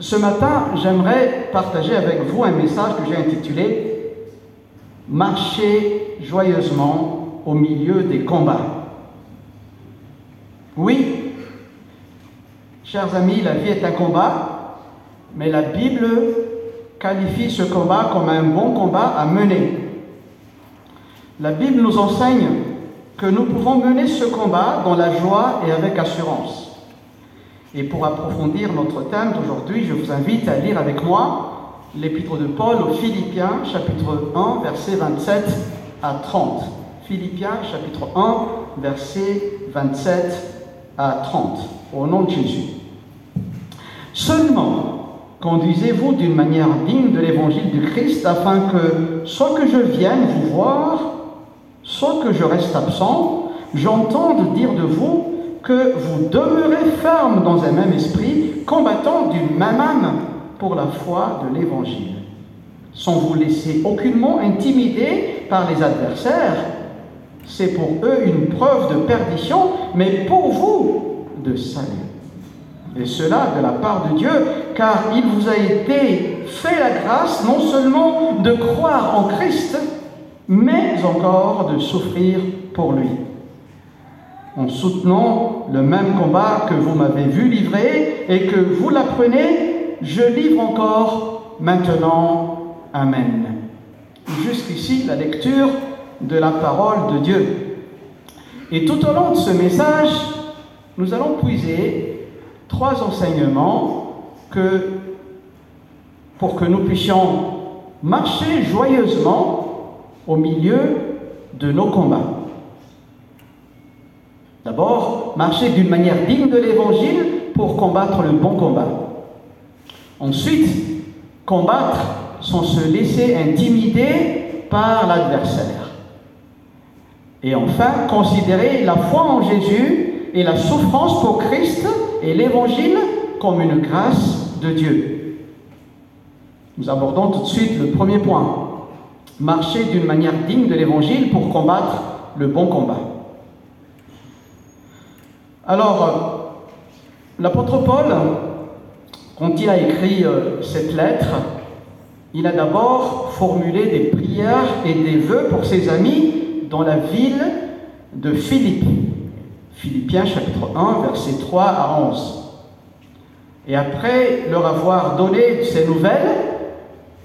Ce matin, j'aimerais partager avec vous un message que j'ai intitulé Marcher joyeusement au milieu des combats. Oui, chers amis, la vie est un combat, mais la Bible qualifie ce combat comme un bon combat à mener. La Bible nous enseigne que nous pouvons mener ce combat dans la joie et avec assurance. Et pour approfondir notre thème d'aujourd'hui, je vous invite à lire avec moi l'épître de Paul aux Philippiens, chapitre 1, versets 27 à 30. Philippiens, chapitre 1, versets 27 à 30. Au nom de Jésus. Seulement, conduisez-vous d'une manière digne de l'évangile du Christ, afin que, soit que je vienne vous voir, soit que je reste absent, j'entende dire de vous que vous demeurez ferme dans un même esprit, combattant d'une même âme pour la foi de l'Évangile, sans vous laisser aucunement intimider par les adversaires. C'est pour eux une preuve de perdition, mais pour vous de salut. Et cela de la part de Dieu, car il vous a été fait la grâce non seulement de croire en Christ, mais encore de souffrir pour lui en soutenant le même combat que vous m'avez vu livrer et que vous l'apprenez, je livre encore maintenant. Amen. Jusqu'ici, la lecture de la parole de Dieu. Et tout au long de ce message, nous allons puiser trois enseignements que, pour que nous puissions marcher joyeusement au milieu de nos combats. D'abord, marcher d'une manière digne de l'Évangile pour combattre le bon combat. Ensuite, combattre sans se laisser intimider par l'adversaire. Et enfin, considérer la foi en Jésus et la souffrance pour Christ et l'Évangile comme une grâce de Dieu. Nous abordons tout de suite le premier point. Marcher d'une manière digne de l'Évangile pour combattre le bon combat. Alors, euh, l'apôtre Paul, quand il a écrit euh, cette lettre, il a d'abord formulé des prières et des vœux pour ses amis dans la ville de Philippe. Philippiens chapitre 1, versets 3 à 11. Et après leur avoir donné ces nouvelles,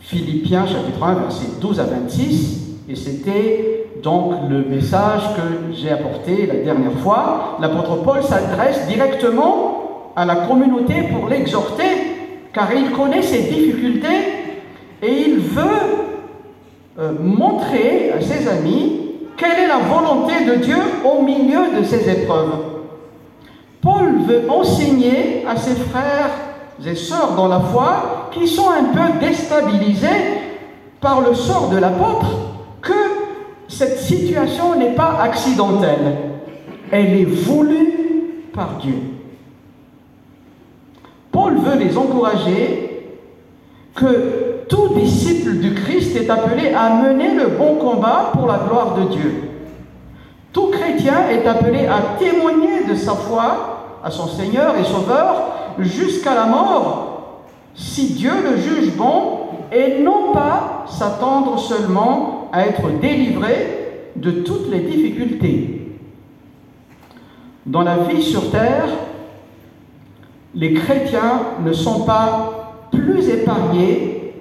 Philippiens chapitre 1, versets 12 à 26, et c'était donc le message que j'ai apporté la dernière fois, l'apôtre Paul s'adresse directement à la communauté pour l'exhorter, car il connaît ses difficultés et il veut euh, montrer à ses amis quelle est la volonté de Dieu au milieu de ces épreuves. Paul veut enseigner à ses frères et sœurs dans la foi qui sont un peu déstabilisés par le sort de l'apôtre que cette situation n'est pas accidentelle, elle est voulue par Dieu. Paul veut les encourager que tout disciple du Christ est appelé à mener le bon combat pour la gloire de Dieu. Tout chrétien est appelé à témoigner de sa foi à son Seigneur et Sauveur jusqu'à la mort, si Dieu le juge bon, et non pas s'attendre seulement à être délivré de toutes les difficultés. Dans la vie sur terre, les chrétiens ne sont pas plus épargnés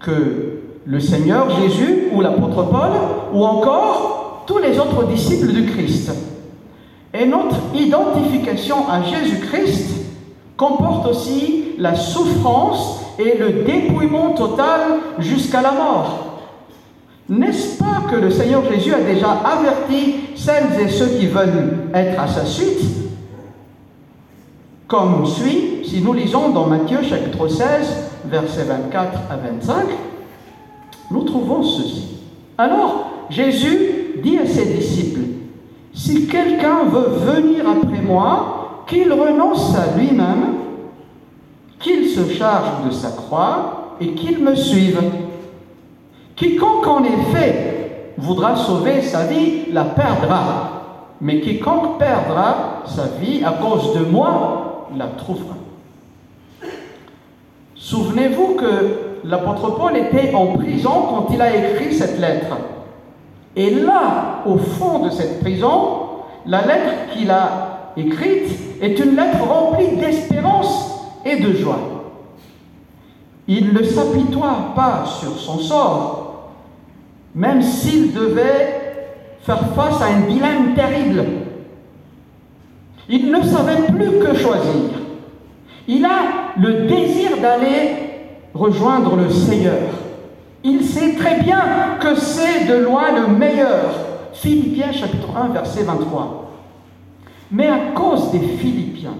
que le Seigneur Jésus ou l'apôtre Paul ou encore tous les autres disciples du Christ. Et notre identification à Jésus-Christ comporte aussi la souffrance et le dépouillement total jusqu'à la mort. N'est-ce pas que le Seigneur Jésus a déjà averti celles et ceux qui veulent être à sa suite? Comme suit, si nous lisons dans Matthieu chapitre 16, versets 24 à 25, nous trouvons ceci. Alors, Jésus dit à ses disciples, Si quelqu'un veut venir après moi, qu'il renonce à lui-même, qu'il se charge de sa croix et qu'il me suive. Quiconque en effet voudra sauver sa vie la perdra, mais quiconque perdra sa vie à cause de moi la trouvera. Souvenez-vous que l'apôtre Paul était en prison quand il a écrit cette lettre. Et là, au fond de cette prison, la lettre qu'il a écrite est une lettre remplie d'espérance et de joie. Il ne s'apitoie pas sur son sort, même s'il devait faire face à un dilemme terrible. Il ne savait plus que choisir. Il a le désir d'aller rejoindre le Seigneur. Il sait très bien que c'est de loin le meilleur. Philippiens chapitre 1 verset 23. Mais à cause des Philippiens,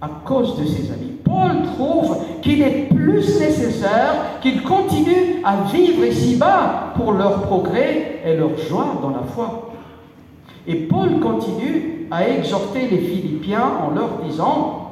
à cause de ses amis, Paul trouve qu'il est plus nécessaire qu'ils continuent à vivre ici-bas pour leur progrès et leur joie dans la foi. Et Paul continue à exhorter les Philippiens en leur disant,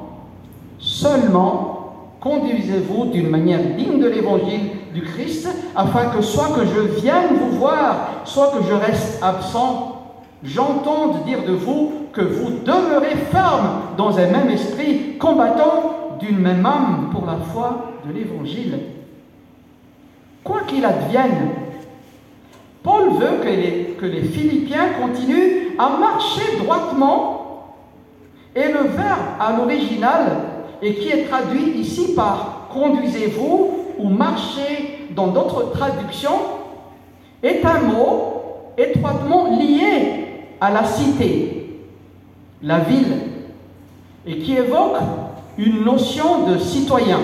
Seulement, conduisez-vous d'une manière digne de l'évangile du Christ, afin que soit que je vienne vous voir, soit que je reste absent, j'entende dire de vous que vous demeurez ferme dans un même esprit, combattant d'une même âme pour la foi de l'évangile. Quoi qu'il advienne, Paul veut que les, que les Philippiens continuent à marcher droitement, et le verbe à l'original et qui est traduit ici par conduisez-vous ou marchez dans d'autres traductions, est un mot étroitement lié à la cité, la ville, et qui évoque une notion de citoyen.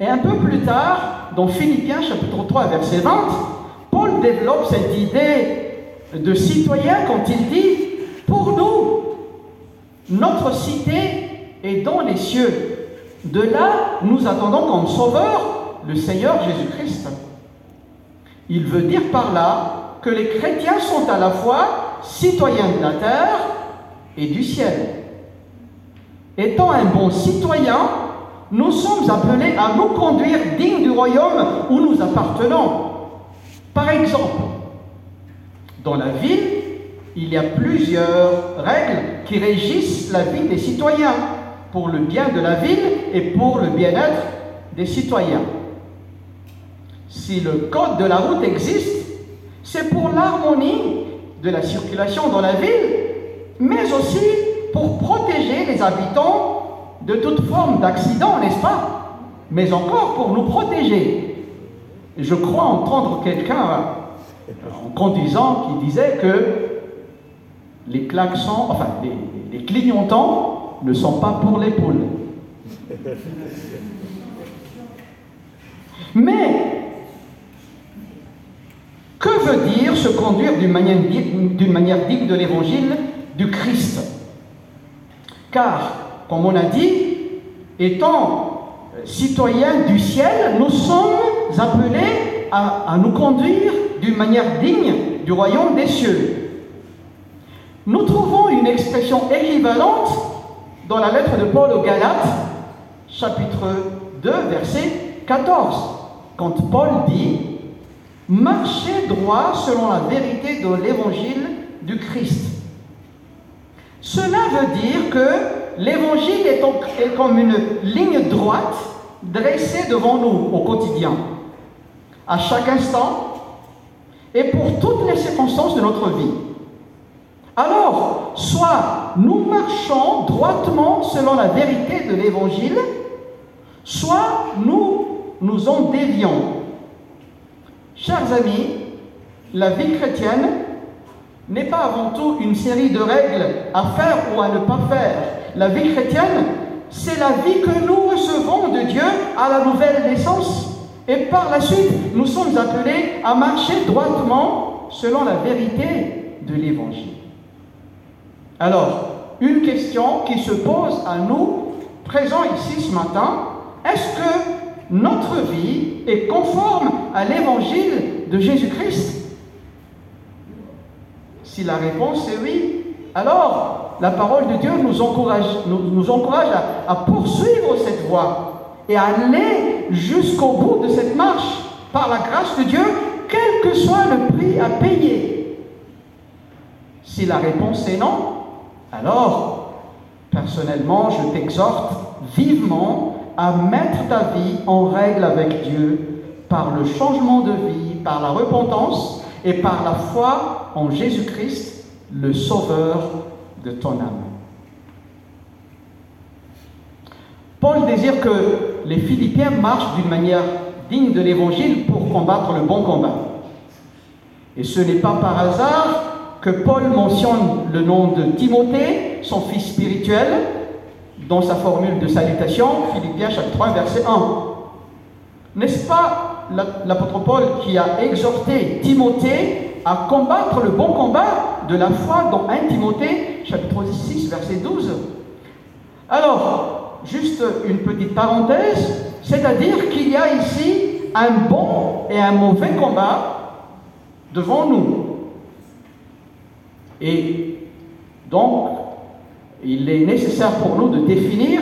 Et un peu plus tard, dans Philippiens chapitre 3 verset 20, Paul développe cette idée de citoyen quand il dit, pour nous, notre cité et dans les cieux. De là, nous attendons comme sauveur le Seigneur Jésus-Christ. Il veut dire par là que les chrétiens sont à la fois citoyens de la terre et du ciel. Étant un bon citoyen, nous sommes appelés à nous conduire dignes du royaume où nous appartenons. Par exemple, dans la ville, il y a plusieurs règles qui régissent la vie des citoyens pour le bien de la ville et pour le bien-être des citoyens. Si le code de la route existe, c'est pour l'harmonie de la circulation dans la ville, mais aussi pour protéger les habitants de toute forme d'accident, n'est-ce pas? Mais encore pour nous protéger. Je crois entendre quelqu'un en conduisant qui disait que les klaxons, enfin les, clignotants ne sont pas pour les poules. Mais, que veut dire se conduire d'une manière digne de l'évangile du Christ Car, comme on a dit, étant citoyens du ciel, nous sommes appelés à, à nous conduire d'une manière digne du royaume des cieux. Nous trouvons une expression équivalente dans la lettre de Paul aux Galates, chapitre 2, verset 14, quand Paul dit Marchez droit selon la vérité de l'évangile du Christ. Cela veut dire que l'évangile est, comme une ligne droite dressée devant nous au quotidien, à chaque instant et pour toutes les circonstances de notre vie. Alors, soit nous marchons droitement selon la vérité de l'Évangile, soit nous nous en dévions. Chers amis, la vie chrétienne n'est pas avant tout une série de règles à faire ou à ne pas faire. La vie chrétienne, c'est la vie que nous recevons de Dieu à la nouvelle naissance. Et par la suite, nous sommes appelés à marcher droitement selon la vérité de l'Évangile. Alors, une question qui se pose à nous, présents ici ce matin, est-ce que notre vie est conforme à l'évangile de Jésus-Christ? Si la réponse est oui, alors la parole de Dieu nous encourage, à, à poursuivre cette voie et à aller jusqu'au bout de cette marche par la grâce de Dieu, quel que soit le prix à payer. Si la réponse est non, alors, personnellement, je t'exhorte vivement à mettre ta vie en règle avec Dieu par le changement de vie, par la repentance et par la foi en Jésus-Christ, le Sauveur de ton âme. Paul désire que les Philippiens marchent d'une manière digne de l'Évangile pour combattre le bon combat. Et ce n'est pas par hasard que Paul mentionne le nom de Timothée, son fils spirituel, dans sa formule de salutation, Philippiens chapitre 3, verset 1. N'est-ce pas l'apôtre Paul qui a exhorté Timothée à combattre le bon combat de la foi dans 1 Timothée chapitre 6, verset 12 Alors, juste une petite parenthèse, c'est-à-dire qu'il y a ici un bon et un mauvais combat devant nous. Et donc, il est nécessaire pour nous de définir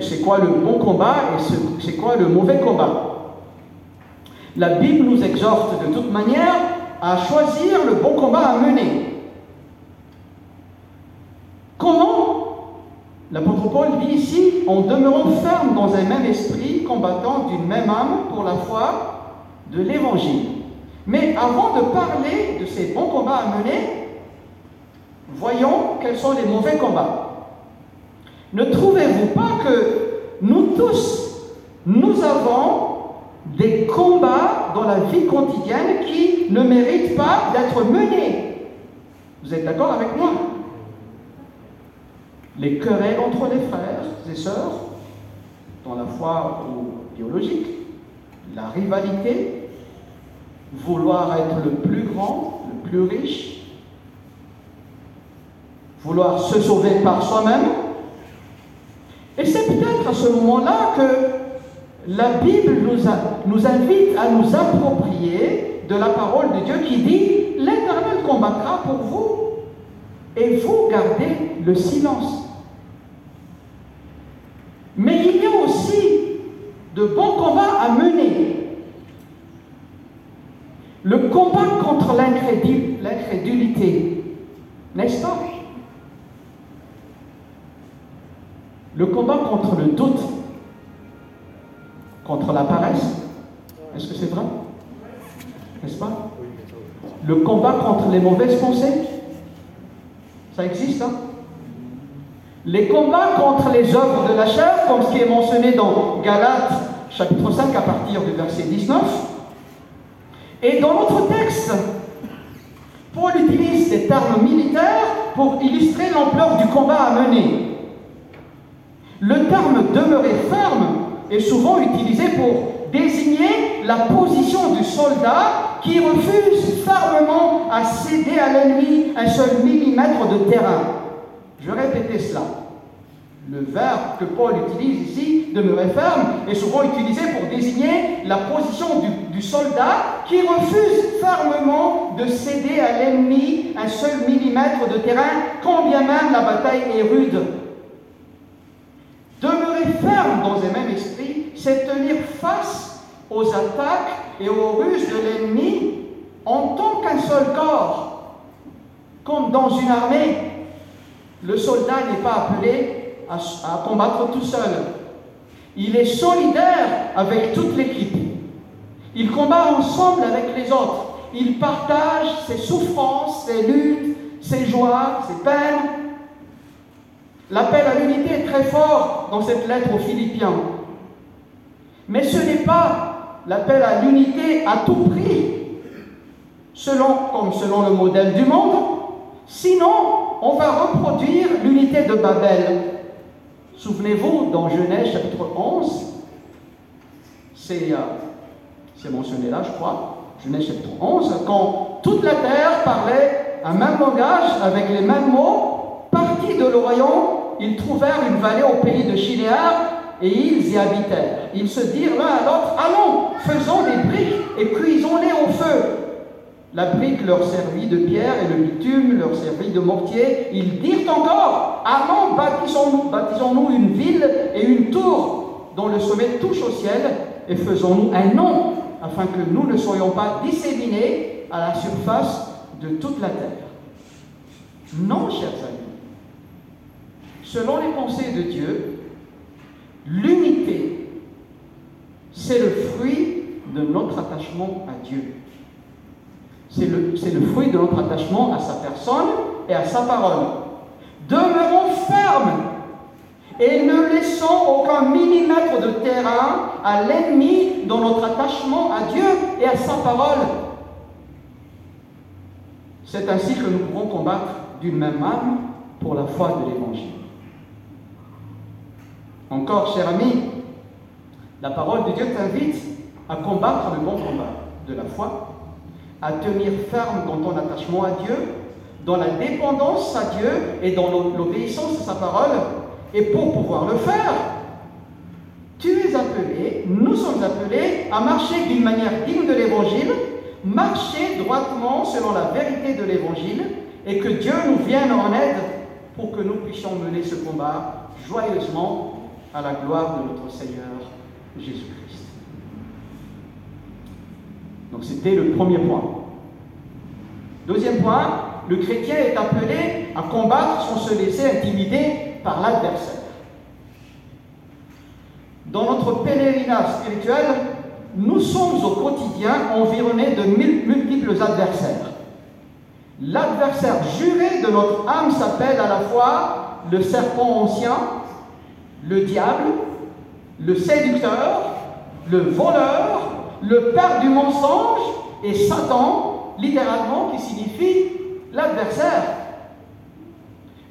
c'est quoi le bon combat et c'est quoi le mauvais combat. La Bible nous exhorte de toute manière à choisir le bon combat à mener. Comment L'apôtre Paul dit ici, en demeurant ferme dans un même esprit, combattant d'une même âme pour la foi de l'Évangile. Mais avant de parler de ces bons combats à mener, voyons quels sont les mauvais combats. Ne trouvez-vous pas que nous tous, nous avons des combats dans la vie quotidienne qui ne méritent pas d'être menés Vous êtes d'accord avec moi? Les querelles entre les frères et sœurs, dans la foi biologique, la rivalité, vouloir être le plus grand, le plus riche, vouloir se sauver par soi-même. Et c'est peut-être à ce moment-là que la Bible nous, invite à nous approprier de la parole de Dieu qui dit, l'Éternel combattra pour vous et vous gardez le silence. Mais il y a aussi de bons combats à mener. Le combat contre l'incrédulité, n'est-ce pas? Le combat contre le doute, contre la paresse, est-ce que c'est vrai? N'est-ce pas? Le combat contre les mauvaises pensées, ça existe, hein? Les combats contre les œuvres de la chair, comme ce qui est mentionné dans Galates chapitre 5 à partir du verset 19. Et dans notre texte, Paul utilise des termes militaires pour illustrer l'ampleur du combat à mener. Le terme demeurer ferme est souvent utilisé pour désigner la position du soldat qui refuse fermement à céder à l'ennemi un seul millimètre de terrain. Je répétais cela. Le verbe que Paul utilise ici, demeurer ferme, est souvent utilisé pour désigner la position du, du soldat qui refuse fermement de céder à l'ennemi un seul millimètre de terrain, quand bien même la bataille est rude Demeurer ferme dans un même esprit, c'est tenir face aux attaques et aux ruses de l'ennemi en tant qu'un seul corps. Comme dans une armée, le soldat n'est pas appelé à, combattre tout seul. Il est solidaire avec toute l'équipe. Il combat ensemble avec les autres. Il partage ses souffrances, ses luttes, ses joies, ses peines, L'appel à l'unité est très fort dans cette lettre aux Philippiens. Mais ce n'est pas l'appel à l'unité à tout prix, selon, comme selon le modèle du monde. Sinon, on va reproduire l'unité de Babel. Souvenez-vous, dans Genèse chapitre 11, c'est euh, mentionné là, je crois, Genèse chapitre 11, quand toute la terre parlait un même langage avec les mêmes mots, partis de l'Orient ils trouvèrent une vallée au pays de Chinéar et ils y habitèrent. Ils se dirent l'un à l'autre, allons, faisons des briques et cuisons-les au feu. La brique leur servit de pierre et le bitume leur servit de mortier. Ils dirent encore, allons, bâtissons-nous bâtissons une ville et une tour dont le sommet touche au ciel et faisons-nous un nom afin que nous ne soyons pas disséminés à la surface de toute la terre. Non, chers amis selon les pensées de Dieu, L'unité, c'est le fruit de notre attachement à Dieu. C'est le, fruit de notre attachement à sa personne et à sa parole. Demeurons fermes et ne laissons aucun millimètre de terrain à l'ennemi dans notre attachement à Dieu et à sa parole. C'est ainsi que nous pourrons combattre d'une même âme pour la foi de l'Évangile. Encore, cher ami, la parole de Dieu t'invite à combattre le bon combat de la foi, à tenir ferme dans ton attachement à Dieu, dans la dépendance à Dieu et dans l'obéissance à sa parole. Et pour pouvoir le faire, tu es appelé, nous sommes appelés à marcher d'une manière digne de l'Évangile, marcher droitement selon la vérité de l'Évangile, et que Dieu nous vienne en aide pour que nous puissions mener ce combat joyeusement à la gloire de notre Seigneur Jésus-Christ. Donc c'était le premier point. Deuxième point, le chrétien est appelé à combattre sans se laisser intimider par l'adversaire. Dans notre pèlerinage spirituel, nous sommes au quotidien environnés de multiples adversaires. L'adversaire juré de notre âme s'appelle à la fois le serpent ancien, le diable, le séducteur, le voleur, le père du mensonge et Satan, littéralement, qui signifie l'adversaire.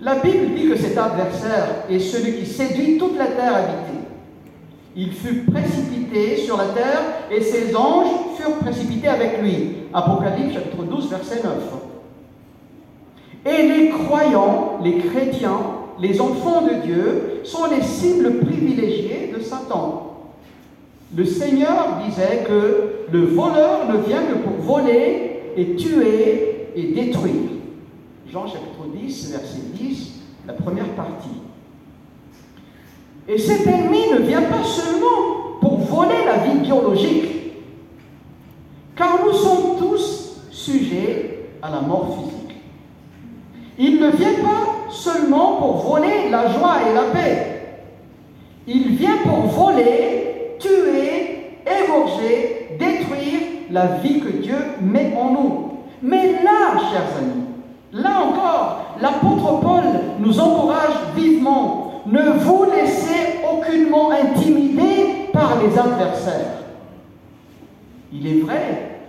La Bible dit que cet adversaire est celui qui séduit toute la terre habitée. Il fut précipité sur la terre et ses anges furent précipités avec lui. Apocalypse chapitre 12, verset 9. Et les croyants, les chrétiens, les enfants de Dieu sont les cibles privilégiées de Satan. Le Seigneur disait que le voleur ne vient que pour voler et tuer et détruire. Jean chapitre 10, verset 10, la première partie. Et cet ennemi ne vient pas seulement pour voler la vie biologique, car nous sommes tous sujets à la mort physique. Il ne vient pas seulement pour voler la joie et la paix. Il vient pour voler, tuer, égorger, détruire la vie que Dieu met en nous. Mais là, chers amis, là encore, l'apôtre Paul nous encourage vivement. Ne vous laissez aucunement intimider par les adversaires. Il est vrai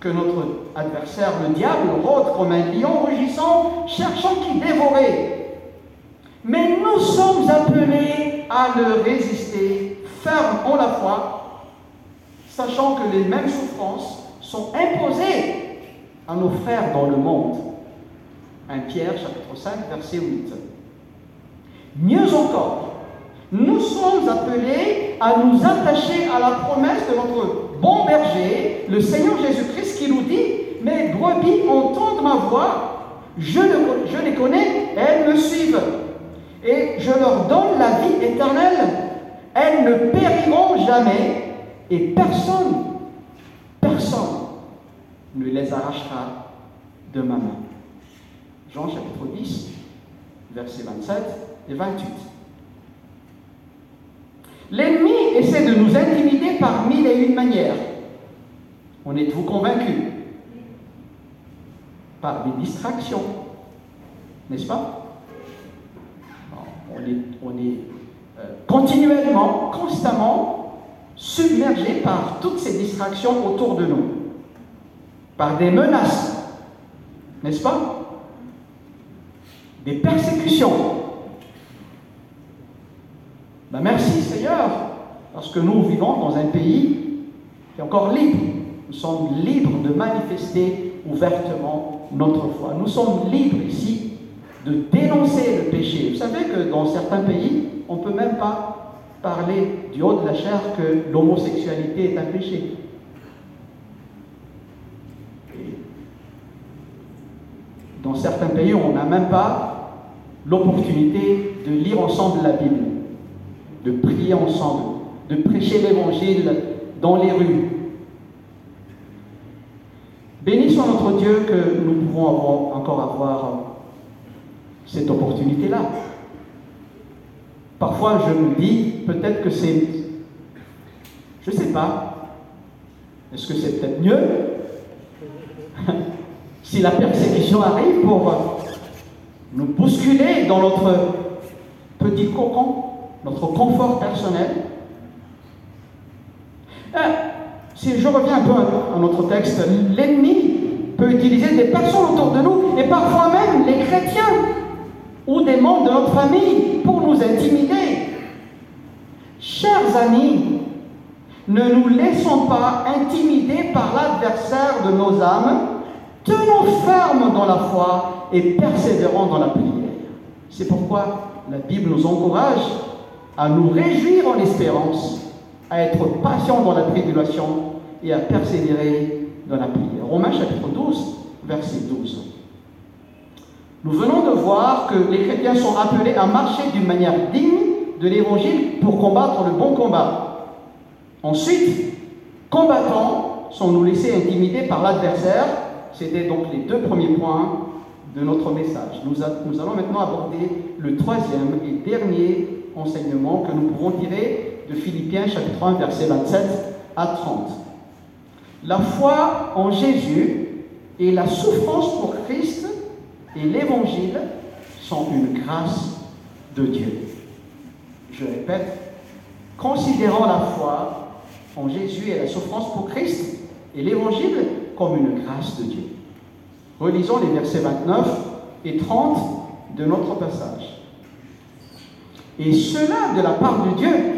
que notre adversaire, le diable, rôde comme un lion rugissant, cherchant qui dévorer. Mais nous sommes appelés à le résister, ferme en la foi, sachant que les mêmes souffrances sont imposées à nos frères dans le monde. 1 Pierre chapitre 5 verset 8. Mieux encore, nous sommes appelés à nous attacher à la promesse de notre bon berger, le Seigneur Jésus-Christ, qui nous dit, mes brebis entendent ma voix, je, les connais, elles me suivent, et je leur donne la vie éternelle. Elles ne périront jamais, et personne, personne ne les arrachera de ma main. Jean chapitre 10, versets 27 et 28. L'ennemi essaie de nous intimider par mille et une manières. En êtes-vous convaincus? Par des distractions, n'est-ce pas On est, on est euh, continuellement, constamment submergé par toutes ces distractions autour de nous, par des menaces, n'est-ce pas Des persécutions, ben, merci Seigneur, parce que nous vivons dans un pays qui est encore libre. Nous sommes libres de manifester ouvertement notre foi. Nous sommes libres ici de dénoncer le péché. Vous savez que dans certains pays, on ne peut même pas parler du haut de la chair que l'homosexualité est un péché. dans certains pays, on n'a même pas l'opportunité de lire ensemble la Bible de prier ensemble, de prêcher l'évangile dans les rues. Béni soit Dieu que nous pouvons encore avoir cette opportunité-là. Parfois, je me dis, peut-être que c'est... Je ne sais pas. Est-ce que c'est peut-être mieux si la persécution arrive pour nous bousculer dans notre petit cocon, notre confort personnel? Euh, Si je reviens un peu à notre texte, l'ennemi utiliser des personnes autour de nous, et parfois même les chrétiens ou des membres de notre famille, pour nous intimider. Chers amis, ne nous laissons pas intimider par l'adversaire de nos âmes, tenons ferme dans la foi et persévérons dans la prière. C'est pourquoi la Bible nous encourage à nous réjouir en espérance, à être patients dans la tribulation et à persévérer dans la prière. Romains chapitre 12, verset 12. Nous venons de voir que les chrétiens sont appelés à marcher d'une manière digne de l'évangile pour combattre le bon combat. Ensuite, combattants sont nous laissés intimider par l'adversaire. C'était donc les deux premiers points de notre message. Nous, nous, allons maintenant aborder le troisième et dernier enseignement que nous pouvons tirer de Philippiens chapitre 1 verset 27 à 30. La foi en Jésus et la souffrance pour Christ et l'Évangile sont une grâce de Dieu. Je répète, considérant la foi en Jésus et la souffrance pour Christ et l'Évangile comme une grâce de Dieu. Relisons les versets 29 et 30 de notre passage. Et cela de la part de Dieu,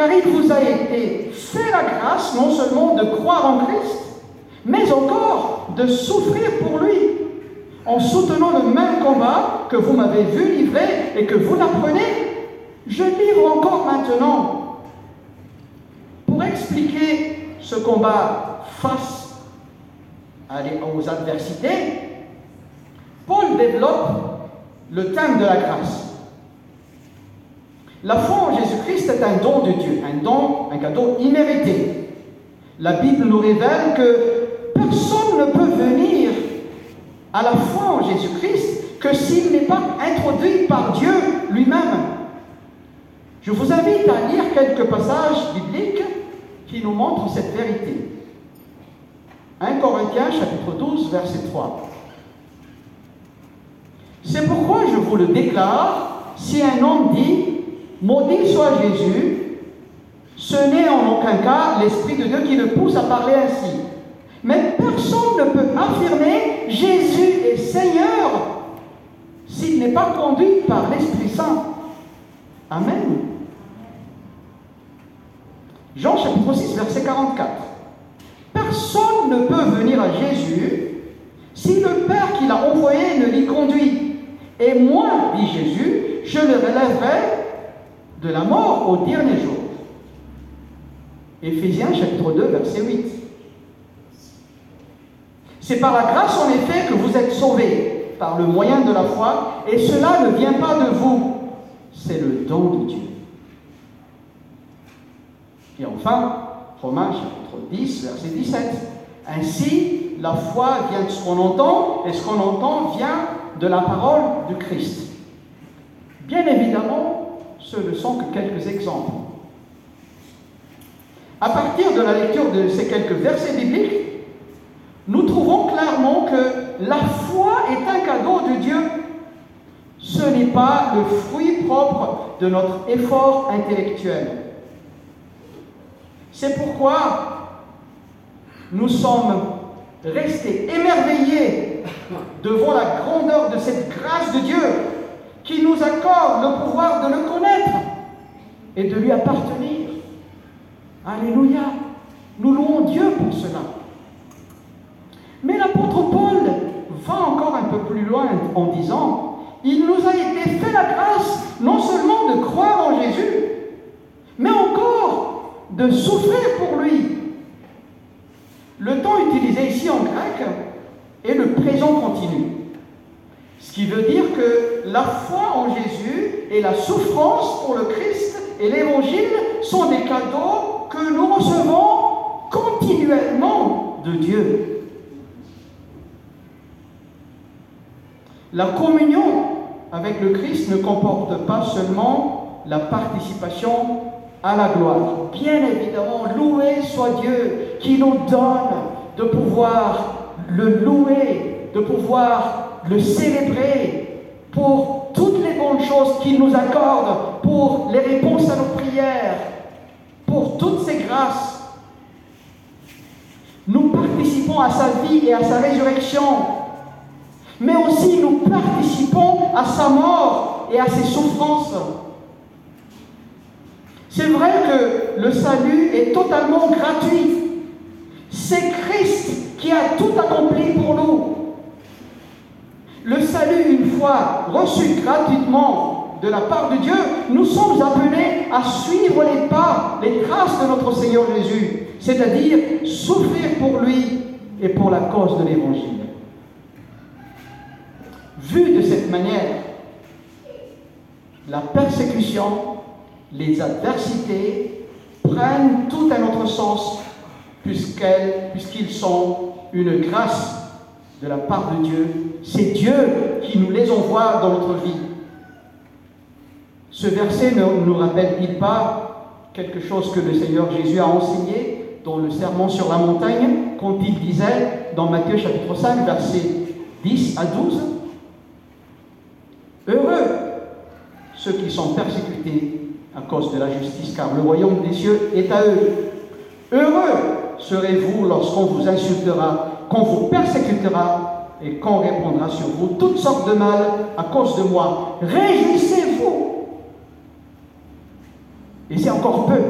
car il vous a été fait la grâce non seulement de croire en Christ, mais encore de souffrir pour lui, en soutenant le même combat que vous m'avez vu livrer et que vous l'apprenez, je livre encore maintenant. Pour expliquer ce combat face aux adversités, Paul développe le thème de la grâce. La foi en Jésus-Christ est un don de Dieu, un don, un cadeau immérité. La Bible nous révèle que personne ne peut venir à la foi en Jésus-Christ que s'il n'est pas introduit par Dieu lui-même. Je vous invite à lire quelques passages bibliques qui nous montrent cette vérité. 1 Corinthiens chapitre 12 verset 3. C'est pourquoi je vous le déclare, si un homme dit, maudit soit Jésus, ce n'est en aucun cas l'Esprit de Dieu qui le pousse à parler ainsi. Mais personne ne peut affirmer Jésus est Seigneur s'il n'est pas conduit par l'Esprit Saint. Amen. Jean chapitre 6, verset 44. Personne ne peut venir à Jésus si le Père qui l'a envoyé ne l'y conduit. Et moi, dit Jésus, je le relèverai de la mort au dernier jour. Éphésiens chapitre 2, verset 8. C'est par la grâce en effet que vous êtes sauvés, par le moyen de la foi, et cela ne vient pas de vous, c'est le don de Dieu. Et enfin, Romains chapitre 10, verset 17. Ainsi, la foi vient de ce qu'on entend, et ce qu'on entend vient de la parole du Christ. Bien évidemment, ce ne sont que quelques exemples. À partir de la lecture de ces quelques versets bibliques, nous trouvons clairement que la foi est un cadeau de Dieu. Ce n'est pas le fruit propre de notre effort intellectuel. C'est pourquoi nous sommes restés émerveillés devant la grandeur de cette grâce de Dieu qui nous accorde le pouvoir de le connaître et de lui appartenir. Alléluia. Nous louons Dieu pour cela. Mais l'apôtre Paul va encore un peu plus loin en disant, il nous a été fait la grâce non seulement de croire en Jésus, mais encore de souffrir pour lui. Le temps utilisé ici en grec est le présent continu. Ce qui veut dire que la foi en Jésus et la souffrance pour le Christ et l'Évangile sont des cadeaux que nous recevons continuellement de Dieu. La communion avec le Christ ne comporte pas seulement la participation à la gloire. Bien évidemment, loué soit Dieu qui nous donne de pouvoir le louer, de pouvoir le célébrer pour toutes les bonnes choses qu'il nous accorde, pour les réponses à nos prières, pour toutes ces grâces. Nous participons à sa vie et à sa résurrection, mais aussi nous participons à sa mort et à ses souffrances. C'est vrai que le salut est totalement gratuit. C'est Christ qui a tout accompli pour nous. Le salut, une fois reçu gratuitement de la part de Dieu, nous sommes appelés à suivre les pas, les traces de notre Seigneur Jésus, c'est-à-dire souffrir pour lui et pour la cause de l'Évangile. Vu de cette manière, la persécution, les adversités prennent tout un autre sens puisqu'ils sont une grâce de la part de Dieu. C'est Dieu qui nous les envoie dans notre vie. Ce verset ne nous rappelle-t-il pas quelque chose que le Seigneur Jésus a enseigné dans le sermon sur la montagne, quand il disait dans Matthieu chapitre 5, versets 10 à 12 Heureux ceux qui sont persécutés à cause de la justice, car le royaume des cieux est à eux. Heureux serez-vous lorsqu'on vous insultera, qu'on vous persécutera et qu'on répondra sur vous toutes sortes de mal à cause de moi. Réjouissez-vous. Et c'est encore peu.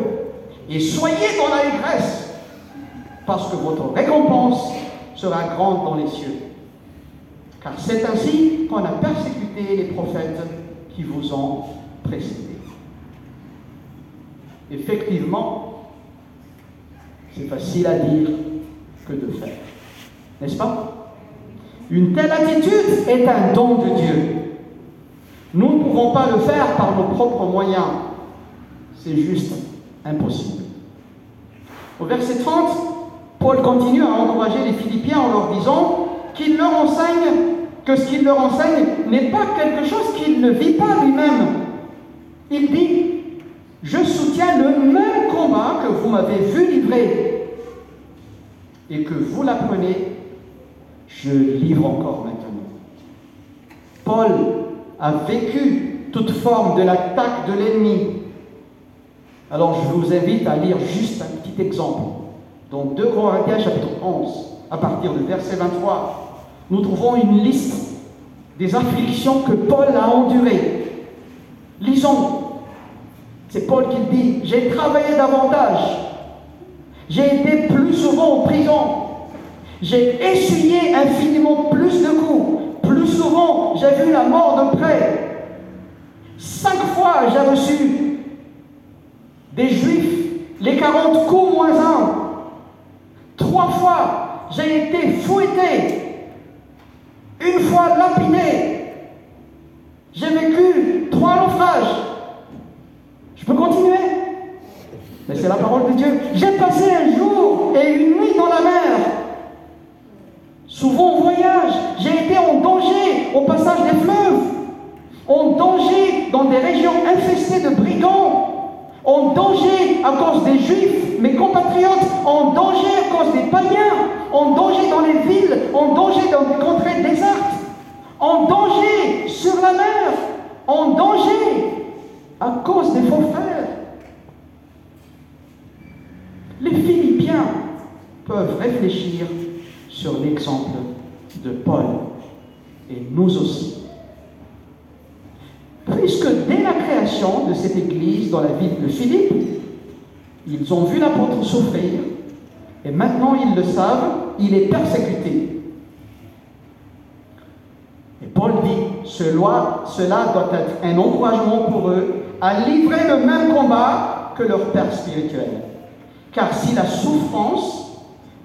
Et soyez dans l'allégresse, parce que votre récompense sera grande dans les cieux. Car c'est ainsi qu'on a persécuté les prophètes qui vous ont précédés. Effectivement, c'est facile à dire que de faire. N'est-ce pas? Une telle attitude est un don de Dieu. Nous ne pouvons pas le faire par nos propres moyens. C'est juste impossible. Au verset 30, Paul continue à encourager les Philippiens en leur disant qu'il leur enseigne que ce qu'il leur enseigne n'est pas quelque chose qu'il ne vit pas lui-même. Il dit, je soutiens le même combat que vous m'avez vu livrer et que vous l'apprenez, je livre encore maintenant. Paul a vécu toute forme de l'attaque de l'ennemi. Alors je vous invite à lire juste un petit exemple. Dans 2 Corinthiens chapitre 11, à partir du verset 23, nous trouvons une liste des afflictions que Paul a endurées. Lisons c'est Paul qui dit. J'ai travaillé davantage. J'ai été plus souvent en prison. J'ai essuyé infiniment j'ai vu la mort de près. Cinq fois, j'ai reçu des juifs les 40 coups moins un. Trois fois, j'ai été fouetté. Une fois lapidé. J'ai vécu trois naufrages. Je peux continuer? Mais c'est la parole de Dieu. J'ai passé un jour et une nuit dans la mer. Souvent en voyage, j'ai été en danger au passage des fleuves, en danger dans des régions infestées de brigands, en danger à cause des juifs, mes compatriotes, en danger à cause des païens, en danger dans les villes, en danger dans des contrées désertes, en danger sur la mer, en danger à cause des faux frères. Les Philippiens peuvent réfléchir sur l'exemple de Paul et nous aussi. Puisque dès la création de cette église dans la ville de Philippe, ils ont vu l'apôtre souffrir et maintenant ils le savent, il est persécuté. Et Paul dit, cela, cela doit être un encouragement pour eux à livrer le même combat que leur père spirituel. Car si la souffrance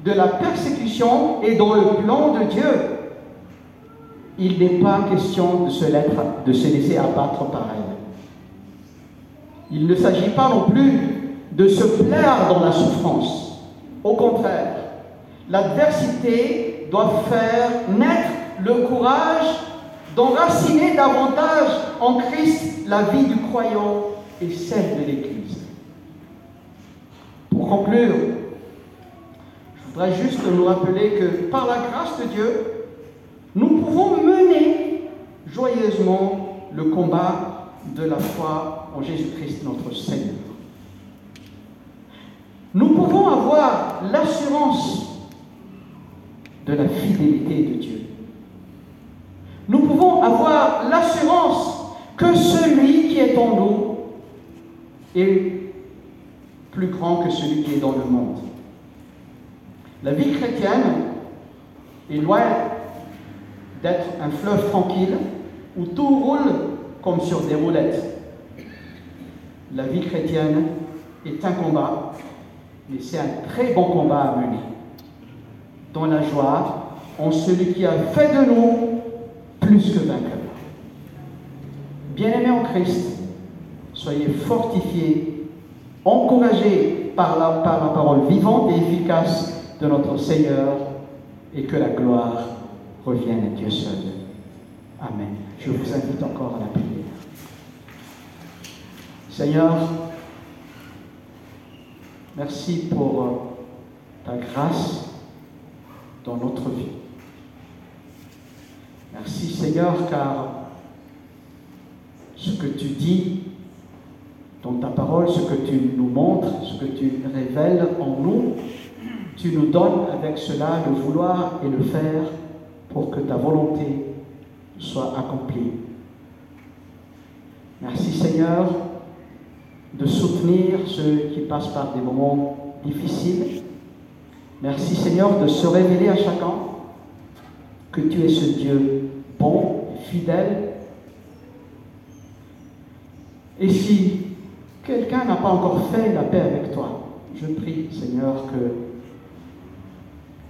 de la persécution est dans le plan de Dieu, il n'est pas question de se, de se laisser abattre par elle. Il ne s'agit pas non plus de se plaire dans la souffrance. Au contraire, l'adversité doit faire naître le courage d'enraciner davantage en Christ la vie du croyant et celle de l'Église. Pour conclure, voudrais juste nous rappeler que par la grâce de Dieu, nous pouvons mener joyeusement le combat de la foi en Jésus-Christ notre Seigneur. Nous pouvons avoir l'assurance de la fidélité de Dieu. Nous pouvons avoir l'assurance que celui qui est en nous est plus grand que celui qui est dans le monde. La vie chrétienne est loin d'être un fleuve tranquille où tout roule comme sur des roulettes. La vie chrétienne est un combat, mais c'est un très bon combat à mener. Dans la joie, en celui qui a fait de nous plus que vainqueurs. Bien-aimés en Christ, soyez fortifiés, encouragés par la, par la parole vivante et efficace de notre Seigneur et que la gloire revienne à Dieu seul. Amen. Je vous invite encore à la prière. Seigneur, merci pour euh, ta grâce dans notre vie. Merci Seigneur car ce que tu dis dans ta parole, ce que tu nous montres, ce que tu révèles en nous, tu nous donnes avec cela le vouloir et le faire pour que ta volonté soit accomplie. Merci Seigneur de soutenir ceux qui passent par des moments difficiles. Merci Seigneur de se révéler à chacun que tu es ce Dieu bon, fidèle. Et si quelqu'un n'a pas encore fait la paix avec toi, je prie Seigneur que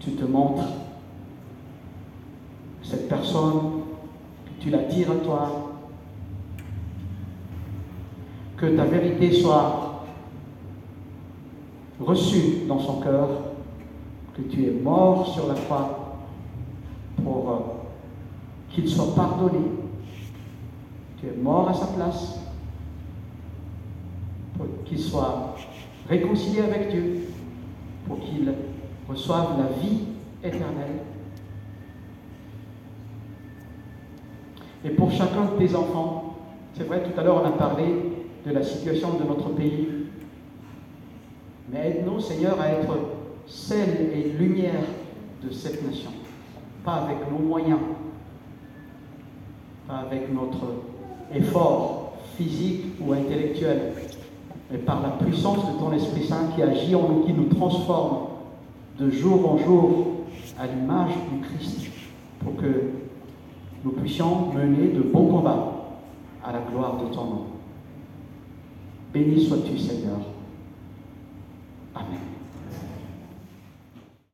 tu te montres. Cette personne, tu l'attires à toi, que ta vérité soit reçue dans son cœur, que tu es mort sur la croix pour euh, qu'il soit pardonné. Tu es mort à sa place pour qu'il soit réconcilié avec Dieu, pour qu'il reçoivent la vie éternelle. Et pour chacun de tes enfants, c'est vrai, tout à l'heure on a parlé de la situation de notre pays, mais aide-nous, Seigneur, à être sel et lumière de cette nation, pas avec nos moyens, pas avec notre effort physique ou intellectuel, mais par la puissance de ton Esprit Saint qui agit en nous, qui nous transforme de jour en jour à l'image du Christ pour que nous puissions mener de bons combats à la gloire de ton nom. Béni sois-tu Seigneur. Amen.